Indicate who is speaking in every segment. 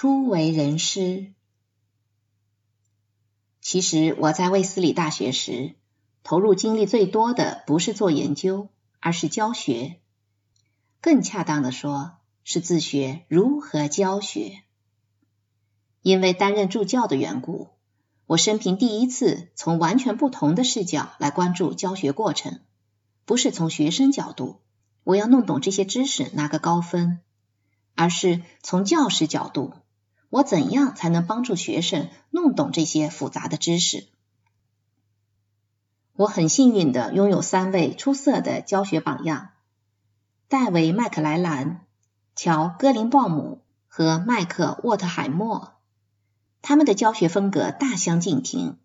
Speaker 1: 初为人师。其实我在卫斯理大学时，投入精力最多的不是做研究，而是教学。更恰当的说，是自学如何教学。因为担任助教的缘故，我生平第一次从完全不同的视角来关注教学过程，不是从学生角度，我要弄懂这些知识拿个高分，而是从教师角度，我怎样才能帮助学生弄懂这些复杂的知识？我很幸运的拥有三位出色的教学榜样：戴维·麦克莱兰、乔·戈林鲍姆和麦克·沃特海默。他们的教学风格大相径庭，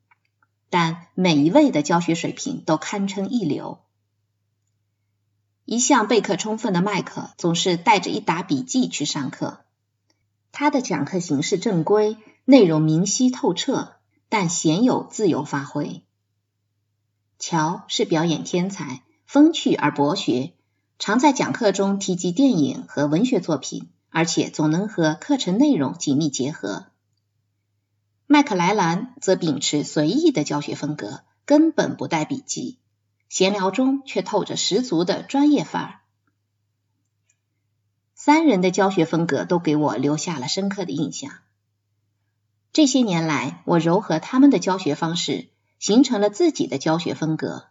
Speaker 1: 但每一位的教学水平都堪称一流。一向备课充分的麦克总是带着一沓笔记去上课，他的讲课形式正规，内容明晰透彻，但鲜有自由发挥。乔是表演天才，风趣而博学，常在讲课中提及电影和文学作品，而且总能和课程内容紧密结合。麦克莱兰则秉持随意的教学风格，根本不带笔记，闲聊中却透着十足的专业范儿。三人的教学风格都给我留下了深刻的印象。这些年来，我糅合他们的教学方式，形成了自己的教学风格。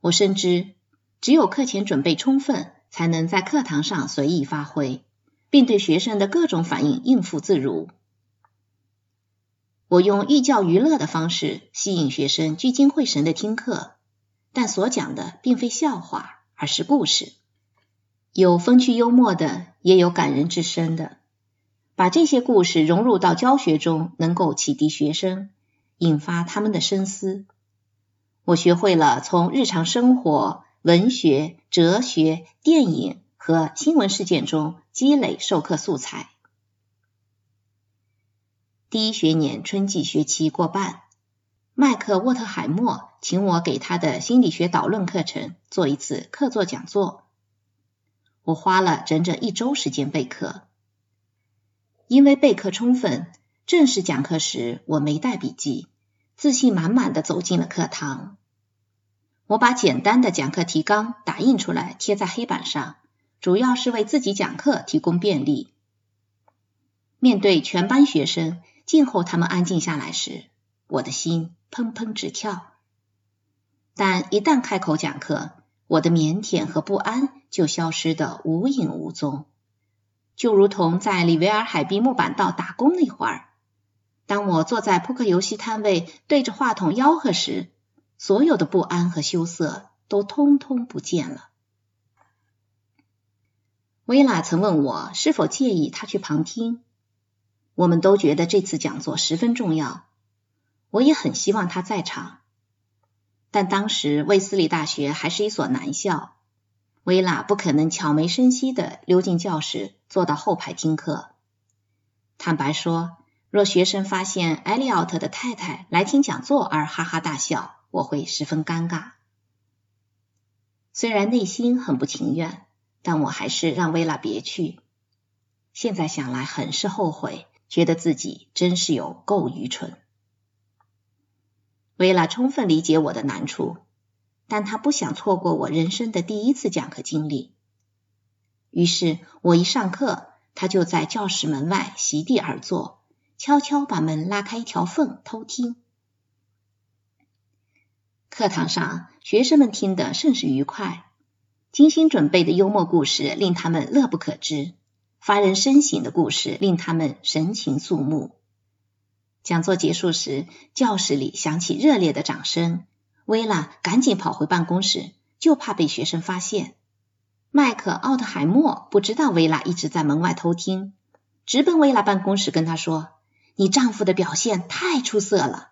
Speaker 1: 我深知，只有课前准备充分，才能在课堂上随意发挥，并对学生的各种反应应付自如。我用寓教于乐的方式吸引学生聚精会神的听课，但所讲的并非笑话，而是故事，有风趣幽默的，也有感人至深的。把这些故事融入到教学中，能够启迪学生，引发他们的深思。我学会了从日常生活、文学、哲学、电影和新闻事件中积累授课素材。第一学年春季学期过半，麦克沃特海默请我给他的心理学导论课程做一次客座讲座。我花了整整一周时间备课，因为备课充分，正式讲课时我没带笔记，自信满满的走进了课堂。我把简单的讲课提纲打印出来贴在黑板上，主要是为自己讲课提供便利。面对全班学生。静候他们安静下来时，我的心砰砰直跳。但一旦开口讲课，我的腼腆和不安就消失得无影无踪，就如同在里维尔海滨木板道打工那会儿，当我坐在扑克游戏摊位对着话筒吆喝时，所有的不安和羞涩都通通不见了。薇拉曾问我是否介意他去旁听。我们都觉得这次讲座十分重要，我也很希望他在场。但当时卫斯理大学还是一所男校，薇拉不可能悄没声息的溜进教室，坐到后排听课。坦白说，若学生发现艾利奥特的太太来听讲座而哈哈大笑，我会十分尴尬。虽然内心很不情愿，但我还是让薇拉别去。现在想来，很是后悔。觉得自己真是有够愚蠢。薇拉充分理解我的难处，但她不想错过我人生的第一次讲课经历。于是，我一上课，她就在教室门外席地而坐，悄悄把门拉开一条缝偷听。课堂上，学生们听得甚是愉快，精心准备的幽默故事令他们乐不可支。发人深省的故事令他们神情肃穆。讲座结束时，教室里响起热烈的掌声。薇拉赶紧跑回办公室，就怕被学生发现。麦克奥特海默不知道薇拉一直在门外偷听，直奔薇拉办公室跟她说：“你丈夫的表现太出色了。”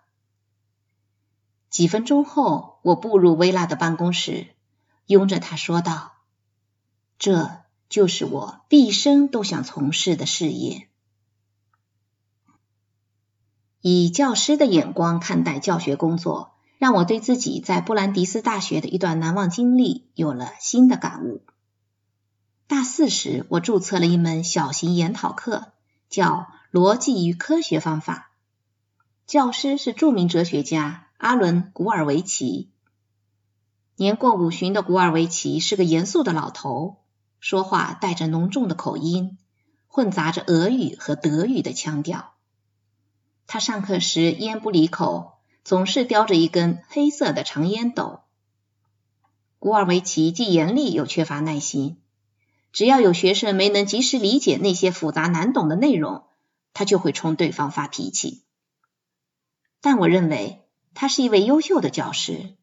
Speaker 1: 几分钟后，我步入薇拉的办公室，拥着她说道：“这。”就是我毕生都想从事的事业。以教师的眼光看待教学工作，让我对自己在布兰迪斯大学的一段难忘经历有了新的感悟。大四时，我注册了一门小型研讨课，叫《逻辑与科学方法》。教师是著名哲学家阿伦·古尔维奇。年过五旬的古尔维奇是个严肃的老头，说话带着浓重的口音，混杂着俄语和德语的腔调。他上课时烟不离口，总是叼着一根黑色的长烟斗。古尔维奇既严厉又缺乏耐心，只要有学生没能及时理解那些复杂难懂的内容，他就会冲对方发脾气。但我认为他是一位优秀的教师。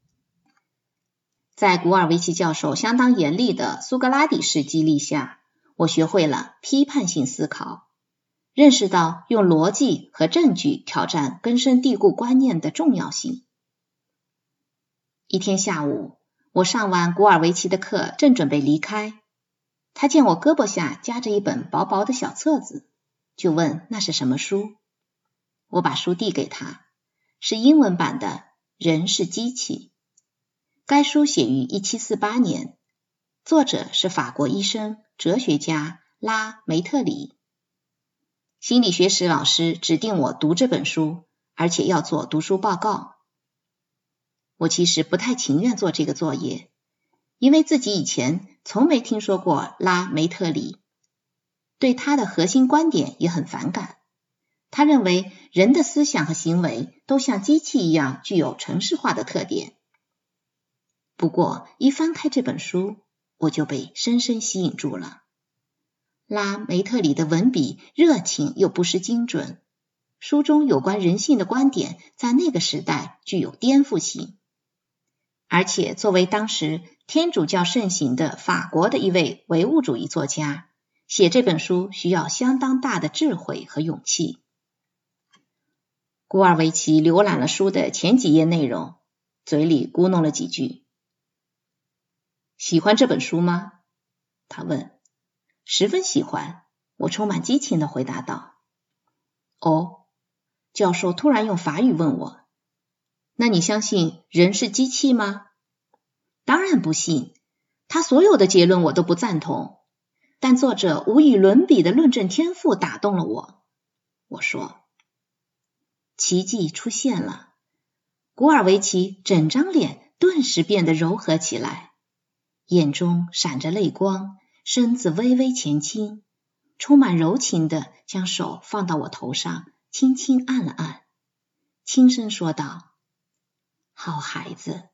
Speaker 1: 在古尔维奇教授相当严厉的苏格拉底式激励下，我学会了批判性思考，认识到用逻辑和证据挑战根深蒂固观念的重要性。一天下午，我上完古尔维奇的课，正准备离开，他见我胳膊下夹着一本薄薄的小册子，就问那是什么书。我把书递给他，是英文版的《人是机器》。该书写于一七四八年，作者是法国医生、哲学家拉梅特里。心理学史老师指定我读这本书，而且要做读书报告。我其实不太情愿做这个作业，因为自己以前从没听说过拉梅特里，对他的核心观点也很反感。他认为人的思想和行为都像机器一样具有程式化的特点。不过，一翻开这本书，我就被深深吸引住了。拉梅特里的文笔热情又不失精准，书中有关人性的观点在那个时代具有颠覆性。而且，作为当时天主教盛行的法国的一位唯物主义作家，写这本书需要相当大的智慧和勇气。古尔维奇浏览了书的前几页内容，嘴里咕哝了几句。喜欢这本书吗？他问。十分喜欢，我充满激情的回答道。哦，教授突然用法语问我：“那你相信人是机器吗？”当然不信，他所有的结论我都不赞同。但作者无与伦比的论证天赋打动了我。我说：“奇迹出现了。”古尔维奇整张脸顿时变得柔和起来。眼中闪着泪光，身子微微前倾，充满柔情的将手放到我头上，轻轻按了按，轻声说道：“好孩子。”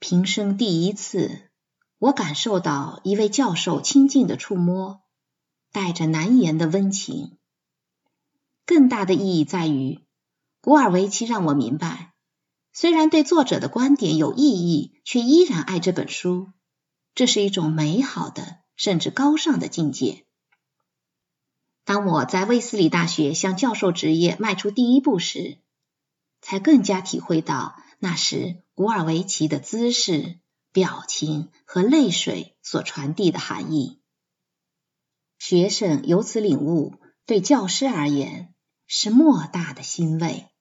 Speaker 1: 平生第一次，我感受到一位教授亲近的触摸，带着难言的温情。更大的意义在于，古尔维奇让我明白。虽然对作者的观点有异议，却依然爱这本书，这是一种美好的甚至高尚的境界。当我在卫斯理大学向教授职业迈出第一步时，才更加体会到那时古尔维奇的姿势、表情和泪水所传递的含义。学生由此领悟，对教师而言是莫大的欣慰。